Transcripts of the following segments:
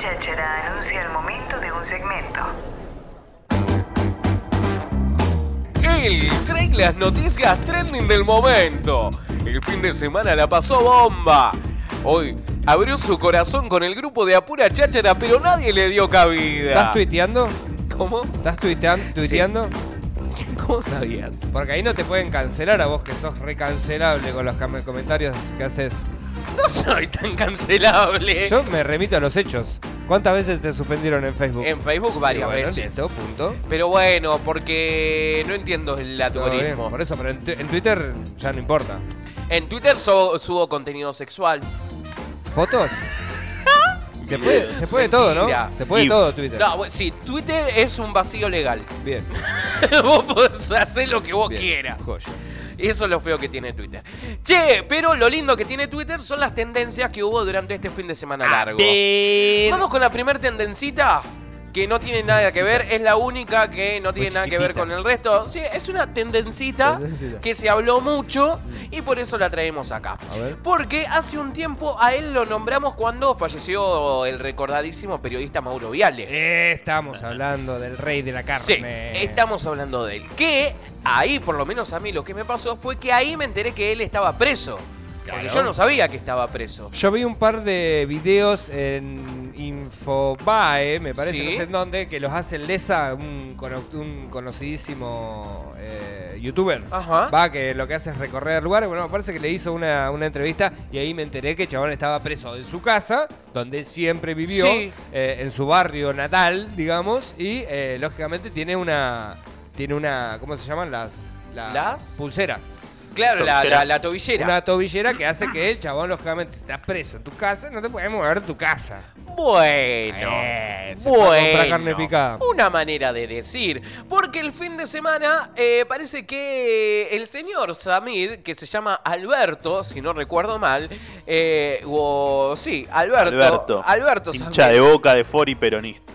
cháchara anuncia el momento de un segmento. El tren las noticias trending del momento. El fin de semana la pasó bomba. Hoy abrió su corazón con el grupo de Apura Cháchara, pero nadie le dio cabida. ¿Estás tuiteando? ¿Cómo? ¿Estás tuitean- tuiteando? ¿Cómo sabías? Porque ahí no te pueden cancelar a vos que sos recancelable con los cam- comentarios que haces. No soy tan cancelable. Yo me remito a los hechos. ¿Cuántas veces te suspendieron en Facebook? En Facebook varias bueno, veces. listo, punto. Pero bueno, porque no entiendo el algoritmo. Por eso, pero en, en Twitter ya no importa. En Twitter so- subo contenido sexual. ¿Fotos? Se puede, se puede todo, ¿no? Se puede todo Twitter. No, sí, Twitter es un vacío legal. Bien. vos podés hacer lo que vos bien. quieras. Joya. Eso es lo feo que tiene Twitter. Che, pero lo lindo que tiene Twitter son las tendencias que hubo durante este fin de semana largo. Vamos con la primer tendencita. Que no tiene nada que ver, es la única que no tiene nada que ver con el resto. Sí, es una tendencita Tendencita. que se habló mucho y por eso la traemos acá. Porque hace un tiempo a él lo nombramos cuando falleció el recordadísimo periodista Mauro Viale. Eh, estamos hablando del rey de la carne. Sí, estamos hablando de él. Que ahí, por lo menos a mí, lo que me pasó fue que ahí me enteré que él estaba preso. Porque yo no sabía que estaba preso. Yo vi un par de videos en Infobae, me parece, Sí. no sé en dónde, que los hace Lesa, un, cono- un conocidísimo eh, youtuber. Ajá. Va, que lo que hace es recorrer lugares. Bueno, me parece que le hizo una, una entrevista y ahí me enteré que el chabón estaba preso en su casa, donde él siempre vivió, Sí. eh, en su barrio natal, digamos, y eh, lógicamente tiene una. Tiene una. ¿Cómo se llaman? Las. ¿Las? Pulseras. Claro, la, Tobillera. la- la tobillera. Una tobillera que hace que el chabón, lógicamente, si estás preso en tu casa, no te puedes mover de tu casa. Bueno, Eh, comprar carne bueno, picada. una manera de decir, porque el fin de semana eh, parece que el señor Samid, que se llama Alberto, si no recuerdo mal, eh, o sí, Alberto, Alberto. Alberto Hincha Samid. de boca de Fori peronista.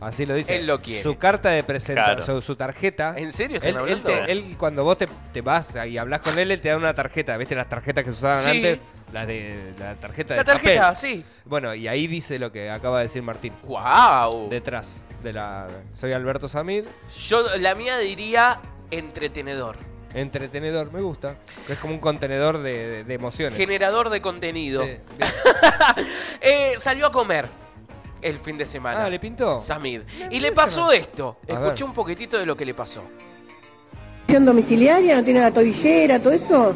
Así lo dice. Él lo quiere. Su carta de presentación, Claro. su, su tarjeta. ¿En serio están Él, él hablando? te- él, cuando vos te, te vas y hablas con él, él te da una tarjeta. ¿Viste las tarjetas que se usaban Sí. antes? Las de la tarjeta de la tarjeta, papel. sí. Bueno, y ahí dice lo que acaba de decir Martín. Wow. Detrás de la. Soy Alberto Samid. Yo la mía diría entretenedor, Entretenedor, me gusta. Que es como un contenedor de, de- de emociones. generador de contenido. Sí. Eh, salió a comer el fin de semana. Ah, ¿le pintó? Samid. No, Y le pasó esto. A Escuché ver. un poquitito de lo que le pasó. domiciliaria? ¿No tiene la tobillera, todo eso?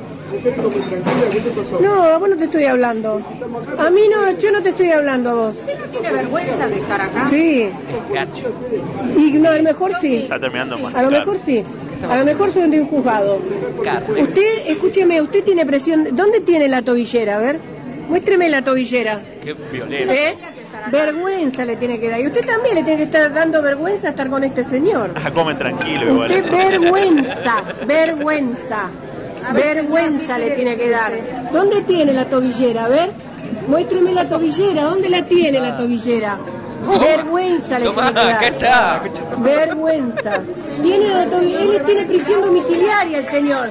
No, a vos no te estoy hablando. A mí no, yo no te estoy hablando a vos. ¿Tiene vergüenza de estar acá? Sí, y no, a lo mejor sí. Está terminando de A lo mejor sí. A lo mejor soy de un juzgado. Carne. Usted, escúcheme, usted tiene presión. ¿Dónde tiene la tobillera? A ver, muéstreme la tobillera. Qué violento. ¿Eh? Vergüenza le tiene que dar. Y usted también le tiene que estar dando vergüenza estar con este señor. Ah, comen tranquilo igual. Usted vergüenza, vergüenza, vergüenza le tiene que dar. ¿Dónde tiene la tobillera? A ver, muéstreme la tobillera. ¿Dónde la tiene la tobillera? Vergüenza le Tomá, tiene que acá dar. está. Vergüenza. Tiene Él tiene prisión domiciliaria, el señor.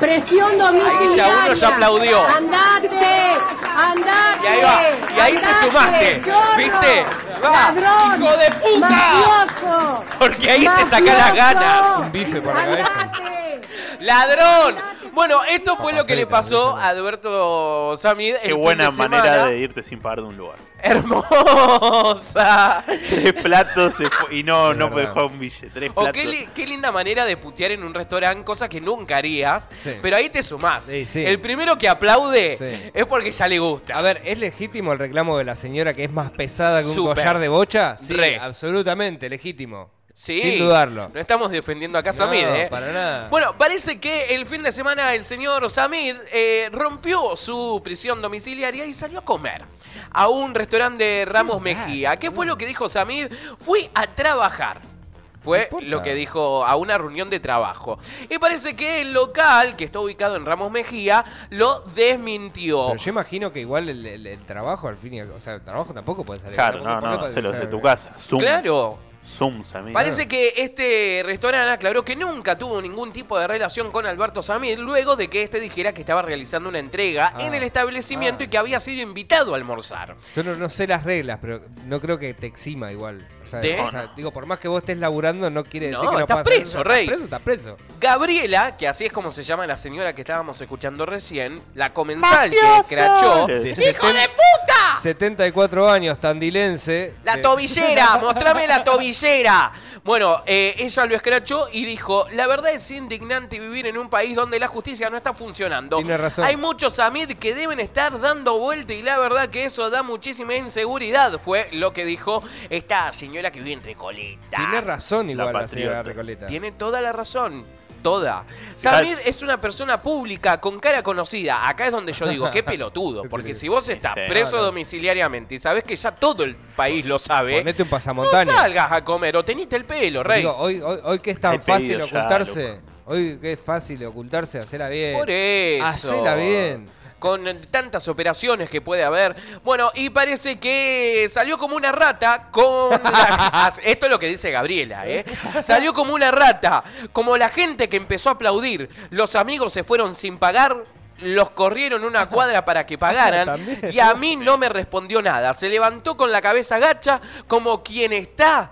Presión domiciliaria. ya uno ya aplaudió. Andate, andate. Y ahí va, y ahí te andate, sumaste, chorro, ¿viste? Va, ladrón, hijo de puta. mafioso, Porque ahí te saca las ganas. Un bife por la cabeza. Andate. ¡Ladrón! Bueno, esto fue lo que le pasó a Alberto Samid. el Qué buena de manera de irte sin pagar de un lugar. Hermosa. Tres platos se fue- y no, no dejó un billete. Tres O platos. qué, li- qué linda manera de putear en un restaurante, cosa que nunca harías. Sí. Pero ahí te sumás. Sí, sí. El primero que aplaude Sí. es porque ya le gusta. A ver, ¿es legítimo el reclamo de la señora que es más pesada que un collar de bocha? Sí, Re. absolutamente legítimo. Sí. Sin dudarlo. No estamos defendiendo acá a No, Samid, ¿eh? para nada. Bueno, parece que el fin de semana el señor Samid eh, rompió su prisión domiciliaria y salió a comer a un restaurante de Ramos Mejía. ¿Qué fue lo que dijo Samid? Fui a trabajar. Fue lo que dijo a una reunión de trabajo. Y parece que el local, que está ubicado en Ramos Mejía, lo desmintió. Pero yo imagino que igual el, el- el trabajo al fin y al- O sea, el trabajo tampoco puede salir. Claro, ¿Por no, no, desde tu casa. Zoom. Claro. Zoom, Samir. Parece que este restaurante aclaró que nunca tuvo ningún tipo de relación con Alberto Samir luego de que este dijera que estaba realizando una entrega Ah. en el establecimiento Ah. y que había sido invitado a almorzar. Yo no, no sé las reglas, pero no creo que te exima igual. O sea, ¿De? o sea, digo, por más que vos estés laburando, no quiere decir No, que no estás preso, rey. Estás preso, estás preso. Gabriela, que así es como se llama la señora que estábamos escuchando recién, la comensal que crachó. De ¡Hijo de puta! 74 años, tandilense. La tobillera, mostrame la tobillera. Bueno, eh, ella lo escrachó y dijo, la verdad es indignante vivir en un país donde la justicia no está funcionando. Tiene razón. Hay muchos Amid que deben estar dando vuelta y la verdad que eso da muchísima inseguridad, fue lo que dijo esta señora que vive en Recoleta. Tiene razón igual la, señora Recoleta. Tiene toda la razón. Toda. Samir es una persona pública con cara conocida. Acá es donde yo digo, qué pelotudo. Porque si vos estás preso No, no. domiciliariamente y sabés que ya todo el país lo sabe, Ponete un no pasamontaña. salgas a comer o teniste el pelo, rey. Digo, hoy, hoy, hoy que es tan fácil ya, ocultarse. hoy que es fácil ocultarse, hacela bien. Por eso. Hacela bien. Con tantas operaciones que puede haber. Bueno, y parece que salió como una rata con... la- Esto es lo que dice Gabriela, ¿eh? Salió como una rata. Como la gente que empezó a aplaudir. Los amigos se fueron sin pagar. Los corrieron una cuadra para que pagaran. También. Y a mí no me respondió nada. Se levantó con la cabeza gacha como quien está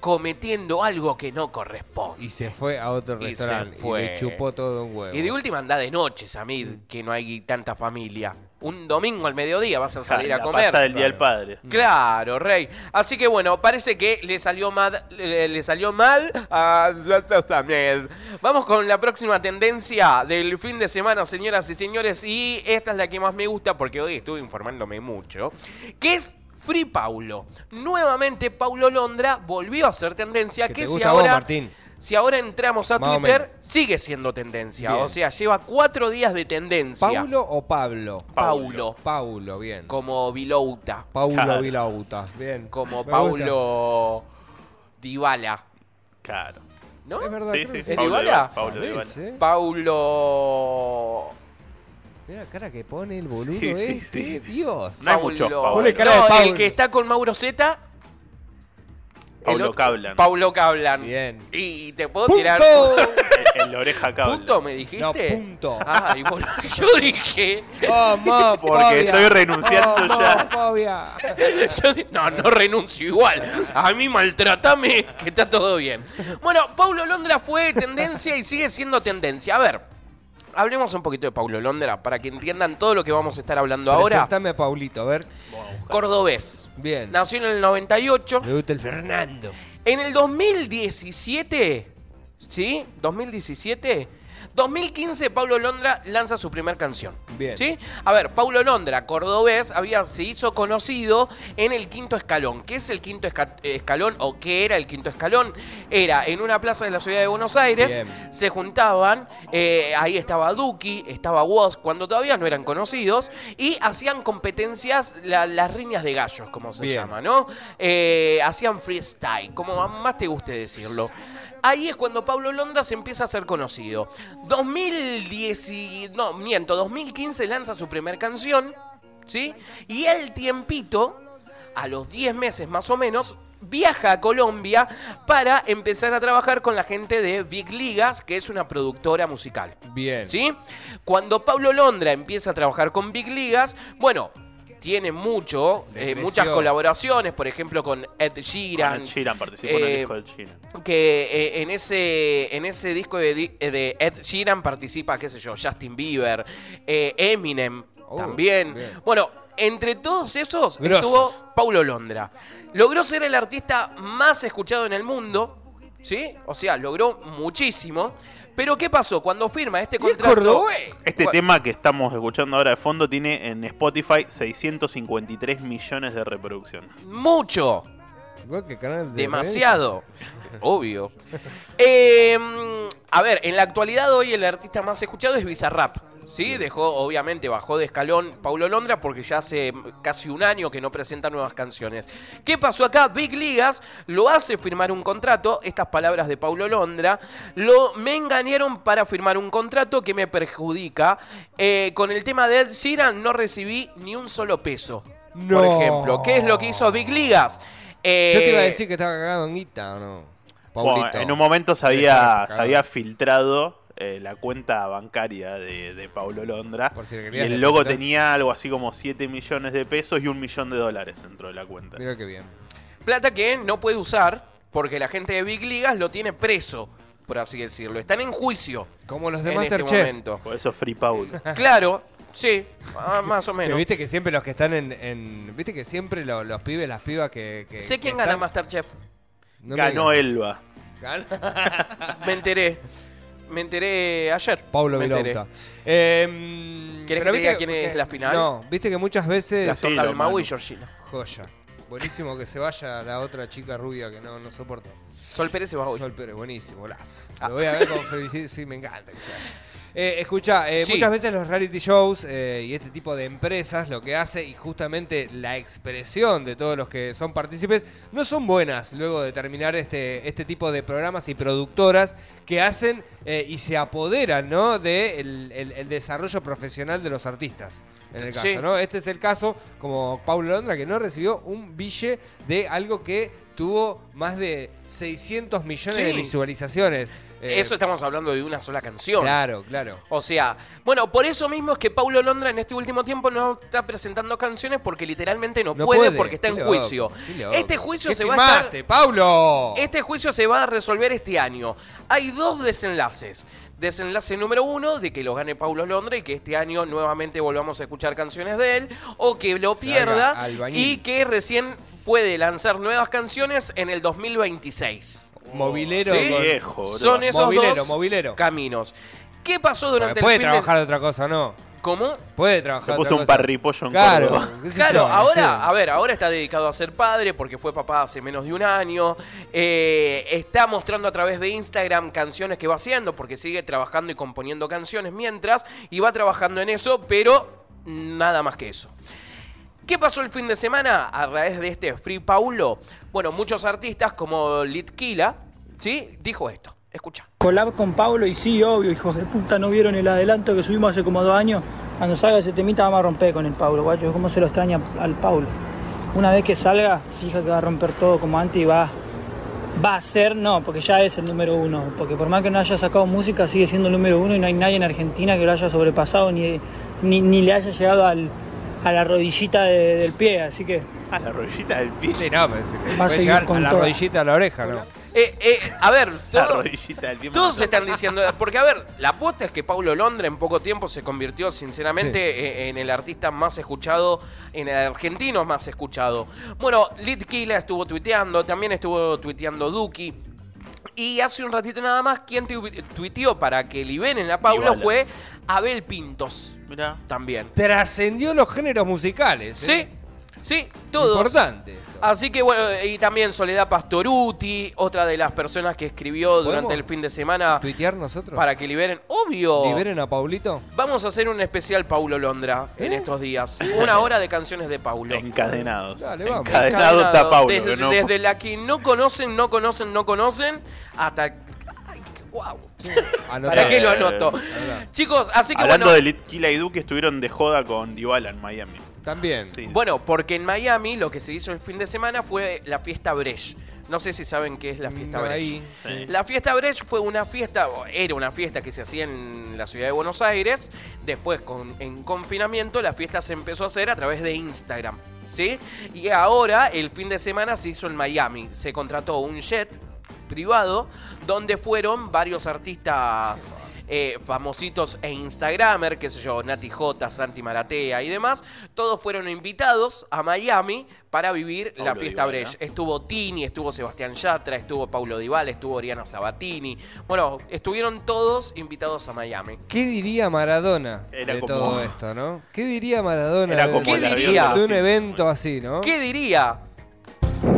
cometiendo algo que no corresponde. Y se fue a otro Y se restaurante. Y, fue. le chupó todo un huevo. Y de última anda de noche, Samid, que no hay tanta familia. Un domingo al mediodía vas a salir a comer. pasada del Día del Padre. Claro, rey. Así que bueno, parece que le salió mal, le, le salió mal a Samid. Vamos con la próxima tendencia del fin de semana, señoras y señores. Y esta es la que más me gusta porque hoy estuve informándome mucho. Que es Free Paulo. Nuevamente Paulo Londra volvió a ser tendencia. Que Que, te si gusta a vos, ahora... Martín. Si ahora entramos a Más Twitter, sigue siendo tendencia. Bien. O sea, lleva cuatro días de tendencia. ¿Paulo o Pablo? Paulo. Paulo, bien. Como Vilouta. Paulo Claro. Vilauta, bien. Como Me gusta. Paulo Dybala. Claro. Es ¿No? verdad, Sí, sí, sí. ¿Es Paulo Dybala? Dybala, Paulo ¿Sabés, Dybala. eh? Paulo. Mira la cara que pone el boludo Sí, este, sí. Dios. No hay cara de No, el que está con Mauro Zeta. el Paulo Cablan. Paulo Cablan. Bien. Y te puedo ¡Punto! tirar. En la oreja Cablan. ¿Punto me dijiste? No, punto. Ay, bueno, yo dije. Homofobia. Porque estoy renunciando ya. Homofobia. Yo di- no, no renuncio igual. A mí maltratame, que está todo bien. Bueno, Paulo Londra fue tendencia y sigue siendo tendencia. A ver, hablemos un poquito de Paulo Londra para que entiendan todo lo que vamos a estar hablando ahora. Presentame a Paulito, a ver. Cordobés. Bien. Nació en el 98. Me gusta el Fernando. En el 2017, ¿sí? 2017. 2015, Paulo Londra lanza su primer canción. Bien. ¿Sí? A ver, Paulo Londra, cordobés, había, se hizo conocido en el quinto escalón. ¿Qué es el quinto esca- escalón o qué era el quinto escalón? Era en una plaza de la ciudad de Buenos Aires, Bien. se juntaban, eh, ahí estaba Duki, estaba Woz, cuando todavía no eran conocidos, y hacían competencias, la- las riñas de gallos, como se Bien. llama, ¿no? Eh, hacían freestyle, como más te guste decirlo. Ahí es cuando Pablo Londra se empieza a ser conocido. 2010, y- no, miento, 2015 lanza su primer canción, ¿sí? Y el tiempito, a los 10 meses más o menos, viaja a Colombia para empezar a trabajar con la gente de Big Ligas, que es una productora musical. Bien. ¿Sí? Cuando Pablo Londra empieza a trabajar con Big Ligas, bueno, tiene mucho, eh, muchas colaboraciones, por ejemplo con Ed Sheeran. Ed Sheeran participó en el eh, disco de Sheeran. Que eh, en, ese, en ese disco de, Ed Sheeran participa, qué sé yo, Justin Bieber, eh, Eminem Oh, también. bien. Bueno, entre todos esos Grosos. estuvo Paulo Londra. Logró ser el artista más escuchado en el mundo, ¿sí? O sea, logró muchísimo. Pero ¿qué pasó? Cuando firma este ¿Y es contrato... cordobés? Este tema que estamos escuchando ahora de fondo tiene en Spotify 653 millones de reproducciones. Mucho. Igual que canal de Demasiado. Obvio. Eh, a ver, en la actualidad hoy el artista más escuchado es Bizarrap. Sí, dejó, obviamente, bajó de escalón Paulo Londra porque ya hace casi un año que no presenta nuevas canciones. ¿Qué pasó acá? Big Ligas lo hace firmar un contrato, estas palabras de Paulo Londra, lo, me engañaron para firmar un contrato que me perjudica. Eh, con el tema de Ed Sheeran no recibí ni un solo peso. No. Por ejemplo, ¿qué es lo que hizo Big Ligas? Eh, Yo te iba a decir que estaba cagado en guita o no. Bueno, Paulito. en un momento se había, se había filtrado eh, la cuenta bancaria de, de Paulo Londra. Por si Y el logo tenía algo así como 7 millones de pesos y un millón de dólares dentro de la cuenta. Mira qué bien. Plata que no puede usar porque la gente de Big Ligas lo tiene preso, por así decirlo. Están en juicio Como los de en este momento. Por eso Free Paulo. Claro, sí, ah, más o menos. Viste que siempre los que están en. en- Viste que siempre lo- los pibes, las pibas que. que- Sé que quién gana están- Masterchef. No me Ganó digas. Elba. Gana- Me enteré. Me enteré ayer. Paulo me enteré. Eh, ¿Querés pero que te diga viste quién es la final? No, viste que muchas veces. Decilo, Dalmau Manu. y Georgina. Joya. Buenísimo que se vaya la otra chica rubia que no, no soporto. Sol Pérez se va hoy. Sol Pérez, buenísimo, lazo. Ah. Lo voy a ver con felicidad. Sí, me encanta que se vaya. Eh, escucha, eh, Sí. muchas veces los reality shows eh, y este tipo de empresas lo que hace y justamente la expresión de todos los que son partícipes no son buenas luego de terminar este, este tipo de programas y productoras que hacen eh, y se apoderan ¿no? de el, el- el desarrollo profesional de los artistas. En el caso, Sí. ¿no? Este es el caso, como Paulo Londra, que no recibió un bille de algo que tuvo más de 600 millones de visualizaciones. Eh, Eso estamos hablando de una sola canción. Claro, claro. O sea, bueno, por eso mismo es que Paulo Londra en este último tiempo no está presentando canciones porque literalmente no, No puede, puede. porque está en loco, juicio. Este juicio ¿Qué se va a estar Paulo? Este juicio se va a resolver este año. Hay dos desenlaces. Desenlace número uno, de que lo gane Paulo Londra y que este año nuevamente volvamos a escuchar canciones de él, o que lo pierda y que recién puede lanzar nuevas canciones en el 2026. Movilero. ¿Sí? con- Viejo, bro. Son esos Movilero, dos movilero. caminos. ¿Qué pasó Porque durante puede el fin trabajar de... de otra cosa, ¿no? ¿Cómo? Puede trabajar Se de puso otra un cosa. parripollo en Claro, Córdoba. qué sé Claro, yo, ahora, sé. a ver, ahora está dedicado a ser padre porque fue papá hace menos de un año. Eh, está mostrando a través de Instagram canciones que va haciendo porque sigue trabajando y componiendo canciones mientras y va trabajando en eso, pero nada más que eso. ¿Qué pasó el fin de semana a través de este Free Paulo? Bueno, muchos artistas como Litkila, ¿sí? Dijo esto. Escucha. Collab con Pablo y sí, obvio, hijos de puta, ¿no vieron el adelanto que subimos hace como dos años? Cuando salga ese temita vamos a romper con el Pablo, guacho, cómo se lo extraña al Pablo. Una vez que salga, fija que va a romper todo como antes y va, va a ser, no, porque ya es el número uno, porque por más que no haya sacado música, sigue siendo el número uno y no hay nadie en Argentina que lo haya sobrepasado ni, ni, ni le haya llegado al, a la rodillita de- del pie, así que A la rodillita del pie. Sí, no, pero se- Va a puede seguir llegar con a la toda. rodillita a la oreja, ¿no? Eh, eh, a ver, La todo- rodillita del pie. Todos están diciendo, porque a ver, la apuesta es que Paulo Londra en poco tiempo se convirtió sinceramente eh, en el artista más escuchado, en el argentino más escuchado. Bueno, Litkila estuvo tuiteando, también estuvo tuiteando Duki. Y hace un ratito nada más, quien tu- tuiteó para que liberen a Iguala. fue Abel Pintos. Mirá. También. Trascendió los géneros musicales. ¿eh? Sí, sí, todos. Importante. esto. Así que bueno, y también Soledad Pastoruti, otra de las personas que escribió durante ¿Podemos el fin de semana ¿Tuitear nosotros? para que liberen. Obvio. ¿Liberen a Paulito? Vamos a hacer un especial Paulo Londra en estos días. Una hora de canciones de Paulo. Encadenados. Dale, vamos. Encadenado está Paulo. Desde, que no- desde la que no conocen, no conocen, no conocen, hasta. Anotá. ¿Para qué lo Eh, anoto? Chicos, así que Hablando bueno. de Litkila y Duque, estuvieron de joda con Dybala en Miami. También. Sí. Bueno, porque en Miami lo que se hizo el fin de semana fue la fiesta Brecht. No sé si saben qué es la fiesta No, Brecht. ahí. Sí. La fiesta Brecht fue una fiesta, era una fiesta que se hacía en la ciudad de Buenos Aires. Después, con, en confinamiento, la fiesta se empezó a hacer a través de Instagram. ¿Sí? Y ahora, el fin de semana se hizo en Miami. Se contrató un jet privado donde fueron varios artistas eh, famositos e Instagramer, qué sé yo, Nati J, Santi Maratea y demás. Todos fueron invitados a Miami para vivir la fiesta. Brecht. Estuvo Tini, estuvo Sebastián Yatra, estuvo Paulo Dybala, estuvo Oriana Sabatini. Bueno, estuvieron todos invitados a Miami. ¿Qué diría Maradona Era de como- todo esto, no? ¿Qué diría Maradona Era de, un evento así, no? ¿Qué diría?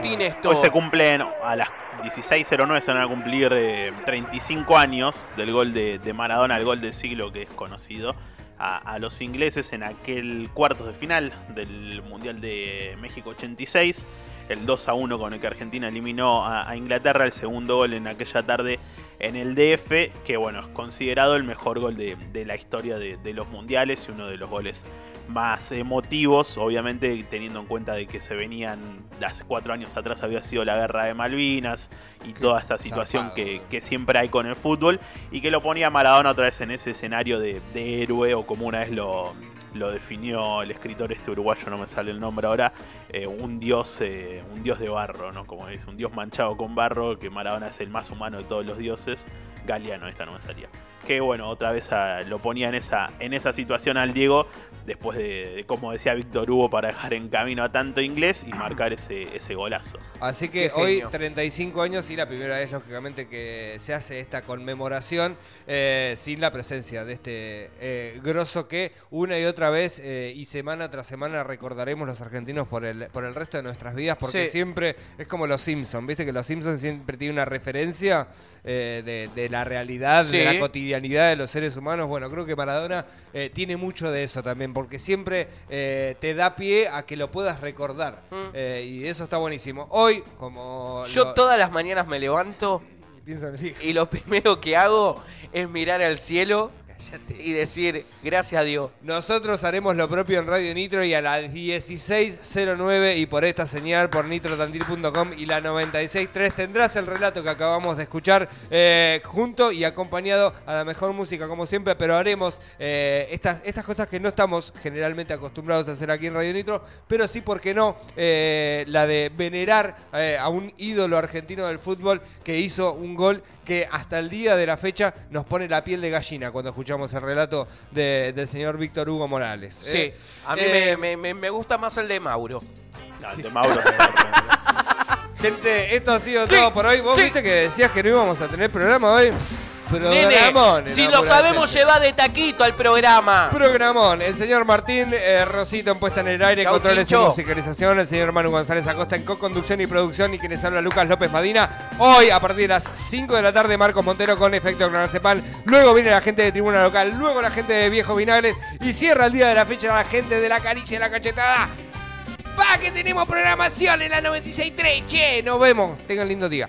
¿Y Que- por qué tiene esto? Hoy se cumplen a las 16.09 se van a cumplir eh, 35 años del gol de, de Maradona, el gol del siglo que es conocido a, a los ingleses en aquel cuartos de final del Mundial de México 86. El 2 a 1 con el que Argentina eliminó a, a Inglaterra, el segundo gol en aquella tarde en el DF, que bueno, es considerado el mejor gol de, de la historia de, de los mundiales y uno de los goles más emotivos, obviamente teniendo en cuenta de que se venían, hace cuatro años atrás había sido la guerra de Malvinas y toda esa situación que, que siempre hay con el fútbol y que lo ponía Maradona otra vez en ese escenario de, de héroe o como una vez lo, lo definió el escritor este uruguayo, no me sale el nombre ahora, eh, un dios eh, un dios de barro, ¿no? Como es, un dios manchado con barro, que Maradona es el más humano de todos los dioses. Galeano, esta no me salía. Que bueno, otra vez ah, lo ponía en esa, en esa situación al Diego, después de, de, como decía Víctor Hugo, para dejar en camino a tanto inglés y marcar ese, ese golazo. Así que Qué hoy, genio. 35 años y la primera vez, lógicamente, que se hace esta conmemoración eh, sin la presencia de este eh, grosso que una y otra vez eh, y semana tras semana recordaremos los argentinos por el, por el resto de nuestras vidas, porque Sí. siempre es como los Simpsons, ¿viste? Que los Simpsons siempre tienen una referencia eh, de, de la realidad, de la cotidianidad de los seres humanos. Bueno, creo que Maradona eh, tiene mucho de eso también, porque siempre eh, te da pie a que lo puedas recordar. Mm. Eh, y eso está buenísimo. Hoy, como... Yo lo- todas las mañanas me levanto y lo primero que hago es mirar al cielo. Y decir gracias a Dios. Nosotros haremos lo propio en Radio Nitro y a las 16.09 y por esta señal por nitrotantil.com y la 96.3 tendrás el relato que acabamos de escuchar eh, junto y acompañado a la mejor música como siempre, pero haremos eh, estas, estas cosas que no estamos generalmente acostumbrados a hacer aquí en Radio Nitro, pero sí, ¿por qué no? Eh, la de venerar eh, a un ídolo argentino del fútbol que hizo un gol que hasta el día de la fecha nos pone la piel de gallina cuando escuchamos el relato de- del señor Víctor Hugo Morales. Sí, ¿eh? a mí Eh, me, me- gusta más el de Mauro. El de Mauro. Gente, esto ha sido Sí, todo por hoy. Vos sí. viste que decías que no íbamos a tener programa hoy. Nene, Programón. si lo sabemos llevar de taquito al programa. Programón. El señor Martín eh, Rosito en puesta en el aire, Chau, controles y musicalización. El señor Manu González Acosta en co-conducción y producción. Y quienes habla Lucas López Madina. Hoy, a partir de las 5 de la tarde, Marcos Montero con efecto Clonazepam. Luego viene la gente de Tribuna Local. Luego la gente de Viejo Vinagres. Y cierra el día de la fecha la gente de la caricia y la cachetada. ¡Pa! Que tenemos programación en la 96.3. Che, nos vemos. Tengan lindo día.